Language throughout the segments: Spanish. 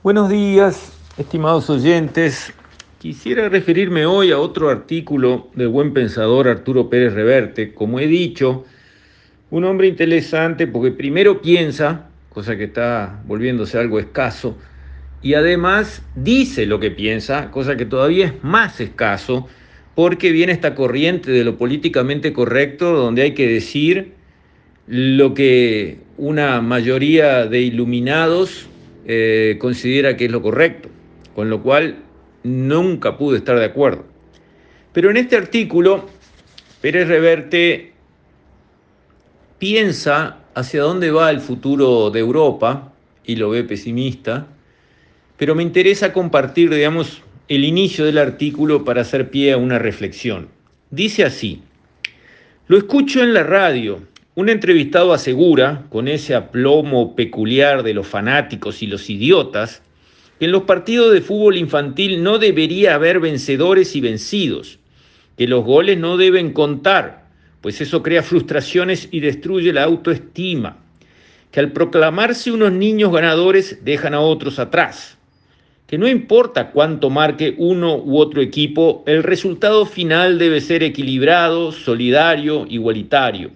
Buenos días, estimados oyentes. Quisiera referirme hoy a otro artículo del buen pensador Arturo Pérez Reverte. Como he dicho, un hombre interesante porque primero piensa, cosa que está volviéndose algo escaso, y además dice lo que piensa, cosa que todavía es más escaso, porque viene esta corriente de lo políticamente correcto, donde hay que decir lo que una mayoría de iluminados eh, considera que es lo correcto, con lo cual nunca pude estar de acuerdo. Pero en este artículo, Pérez Reverte piensa hacia dónde va el futuro de Europa y lo ve pesimista, pero me interesa compartir, digamos, el inicio del artículo para hacer pie a una reflexión. Dice así, lo escucho en la radio, un entrevistado asegura, con ese aplomo peculiar de los fanáticos y los idiotas, que en los partidos de fútbol infantil no debería haber vencedores y vencidos, que los goles no deben contar, pues eso crea frustraciones y destruye la autoestima, que al proclamarse unos niños ganadores dejan a otros atrás, que no importa cuánto marque uno u otro equipo, el resultado final debe ser equilibrado, solidario, igualitario.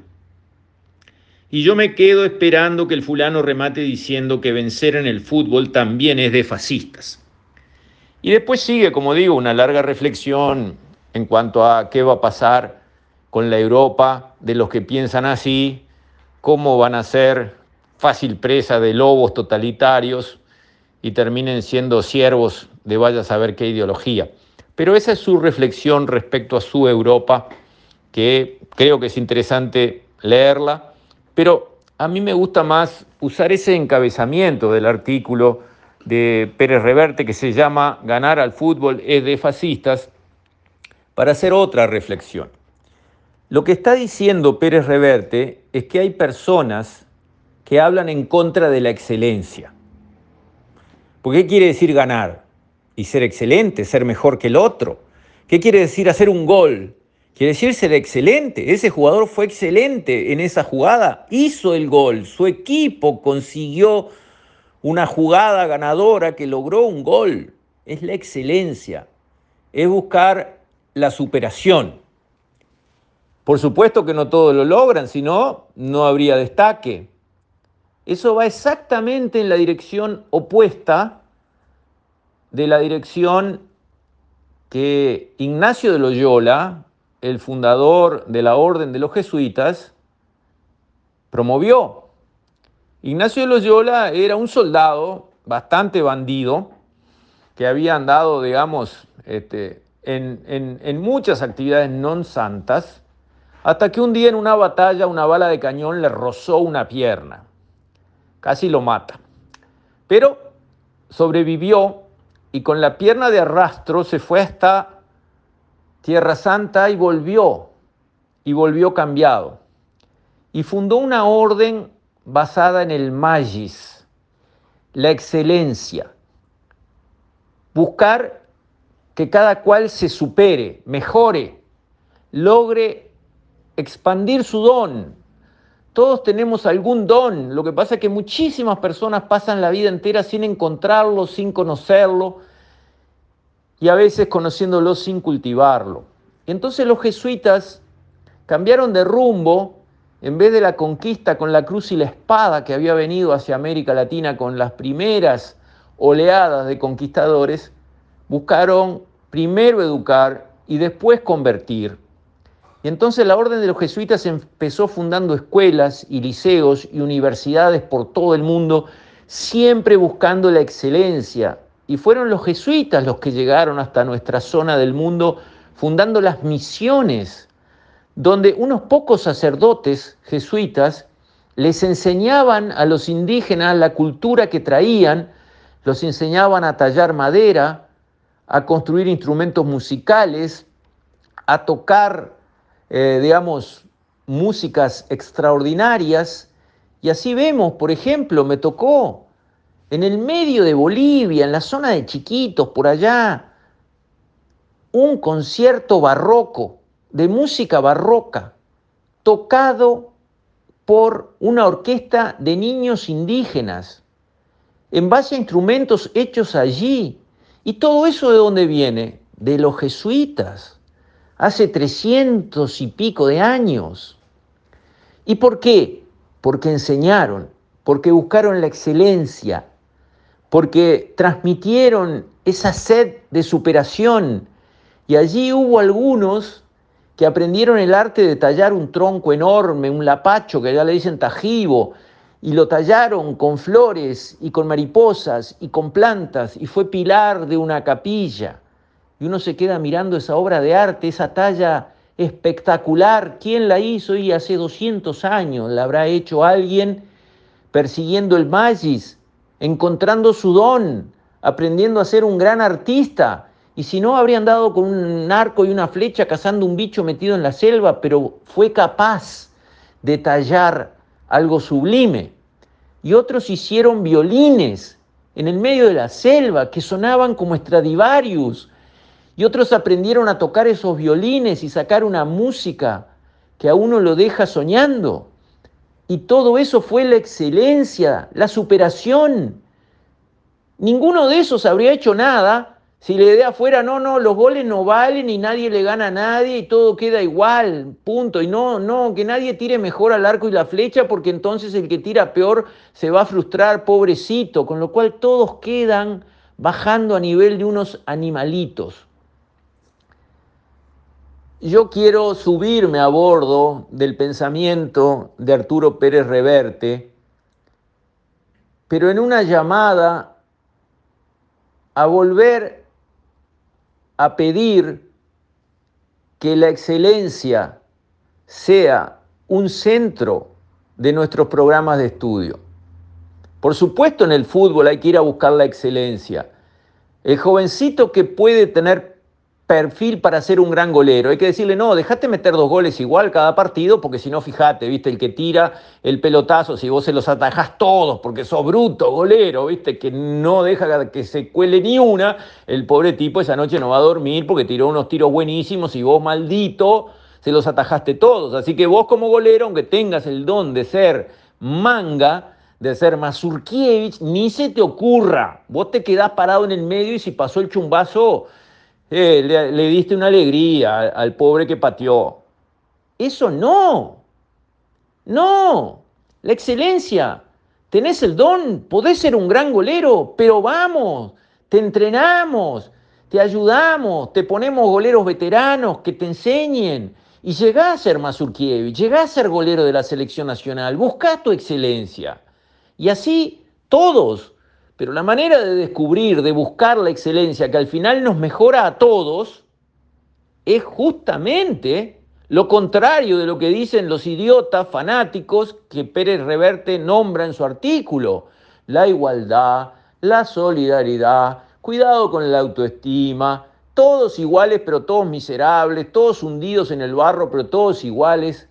Y yo me quedo esperando que el fulano remate diciendo que vencer en el fútbol también es de fascistas. Y después sigue, como digo, una larga reflexión en cuanto a qué va a pasar con la Europa de los que piensan así, cómo van a ser fácil presa de lobos totalitarios y terminen siendo siervos de vaya a saber qué ideología. Pero esa es su reflexión respecto a su Europa, que creo que es interesante leerla, pero a mí me gusta más usar ese encabezamiento del artículo de Pérez Reverte que se llama Ganar al fútbol es de fascistas, para hacer otra reflexión. Lo que está diciendo Pérez Reverte es que hay personas que hablan en contra de la excelencia. ¿Por qué quiere decir ganar? Y ser excelente, ser mejor que el otro. ¿Qué quiere decir hacer un gol? Quiere decir ser excelente. Ese jugador fue excelente en esa jugada, hizo el gol, su equipo consiguió una jugada ganadora que logró un gol. Es la excelencia, es buscar la superación. Por supuesto que no todos lo logran, si no, no habría destaque. Eso va exactamente en la dirección opuesta de la dirección que Ignacio de Loyola, el fundador de la Orden de los Jesuitas, promovió. Ignacio de Loyola era un soldado bastante bandido, que había andado, digamos, este, en, en muchas actividades non santas, hasta que un día en una batalla una bala de cañón le rozó una pierna casi lo mata. Pero sobrevivió y con la pierna de arrastro se fue hasta Tierra Santa y volvió, y volvió cambiado. Y fundó una orden basada en el magis, la excelencia. Buscar que cada cual se supere, mejore, logre expandir su don, todos tenemos algún don, lo que pasa es que muchísimas personas pasan la vida entera sin encontrarlo, sin conocerlo y a veces conociéndolo sin cultivarlo. Entonces los jesuitas cambiaron de rumbo, en vez de la conquista con la cruz y la espada que había venido hacia América Latina con las primeras oleadas de conquistadores, buscaron primero educar y después convertir. Y entonces la orden de los jesuitas empezó fundando escuelas y liceos y universidades por todo el mundo, siempre buscando la excelencia. Y fueron los jesuitas los que llegaron hasta nuestra zona del mundo fundando las misiones, donde unos pocos sacerdotes jesuitas les enseñaban a los indígenas la cultura que traían, los enseñaban a tallar madera, a construir instrumentos musicales, a tocar eh, digamos, músicas extraordinarias. Y así vemos, por ejemplo, me tocó en el medio de Bolivia, en la zona de Chiquitos, por allá, un concierto barroco, de música barroca, tocado por una orquesta de niños indígenas. en base a instrumentos hechos allí. ¿Y todo eso de dónde viene? De los jesuitas, hace trescientos y pico de años. ¿Y por qué? Porque enseñaron, porque buscaron la excelencia, porque transmitieron esa sed de superación. Y allí hubo algunos que aprendieron el arte de tallar un tronco enorme, un lapacho, que ya le dicen tajibo, y lo tallaron con flores y con mariposas y con plantas, y fue pilar de una capilla. Y uno se queda mirando esa obra de arte, esa talla espectacular. ¿Quién la hizo? Y hace 200 años la habrá hecho alguien persiguiendo el magis, encontrando su don, aprendiendo a ser un gran artista. Y si no, habría andado con un arco y una flecha cazando un bicho metido en la selva, pero fue capaz de tallar algo sublime. Y otros hicieron violines en el medio de la selva que sonaban como Stradivarius. Y otros aprendieron a tocar esos violines y sacar una música que a uno lo deja soñando. Y todo eso fue la excelencia, la superación. Ninguno de esos habría hecho nada si la idea fuera, no, no, los goles no valen y nadie le gana a nadie y todo queda igual, punto. Y no, no, que nadie tire mejor al arco y la flecha porque entonces el que tira peor se va a frustrar, pobrecito. Con lo cual todos quedan bajando a nivel de unos animalitos. Yo quiero subirme a bordo del pensamiento de Arturo Pérez Reverte, pero en una llamada a volver a pedir que la excelencia sea un centro de nuestros programas de estudio. Por supuesto en el fútbol hay que ir a buscar la excelencia. El jovencito que puede tener perfil para ser un gran golero. Hay que decirle, no, dejate meter dos goles igual cada partido, porque si no, fíjate, viste, el que tira el pelotazo, si vos se los atajás todos, porque sos bruto, golero, viste, que no deja que se cuele ni una, el pobre tipo esa noche no va a dormir porque tiró unos tiros buenísimos y vos, maldito, se los atajaste todos. Así que vos como golero, aunque tengas el don de ser manga, de ser Mazurkiewicz, ni se te ocurra. Vos te quedás parado en el medio y si pasó el chumbazo, eh, le, diste una alegría al, pobre que pateó. Eso no, no, la excelencia. Tenés el don, podés ser un gran golero, pero vamos, te entrenamos, te ayudamos, te ponemos goleros veteranos que te enseñen. Y llegás a ser Mazurkiewicz, llegás a ser golero de la selección nacional, buscá tu excelencia. Y así todos pero la manera de descubrir, de buscar la excelencia que al final nos mejora a todos, es justamente lo contrario de lo que dicen los idiotas fanáticos que Pérez Reverte nombra en su artículo. La igualdad, la solidaridad, cuidado con la autoestima, todos iguales pero todos miserables, todos hundidos en el barro pero todos iguales.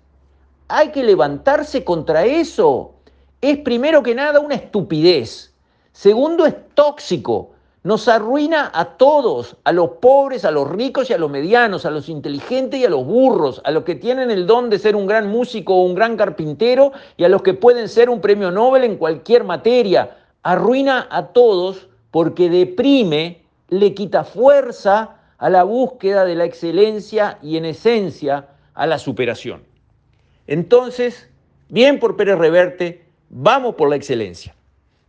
Hay que levantarse contra eso. Es primero que nada una estupidez. Segundo, es tóxico. Nos arruina a todos, a los pobres, a los ricos y a los medianos, a los inteligentes y a los burros, a los que tienen el don de ser un gran músico o un gran carpintero y a los que pueden ser un premio Nobel en cualquier materia. Arruina a todos porque deprime, le quita fuerza a la búsqueda de la excelencia y en esencia a la superación. Entonces, bien por Pérez Reverte, vamos por la excelencia.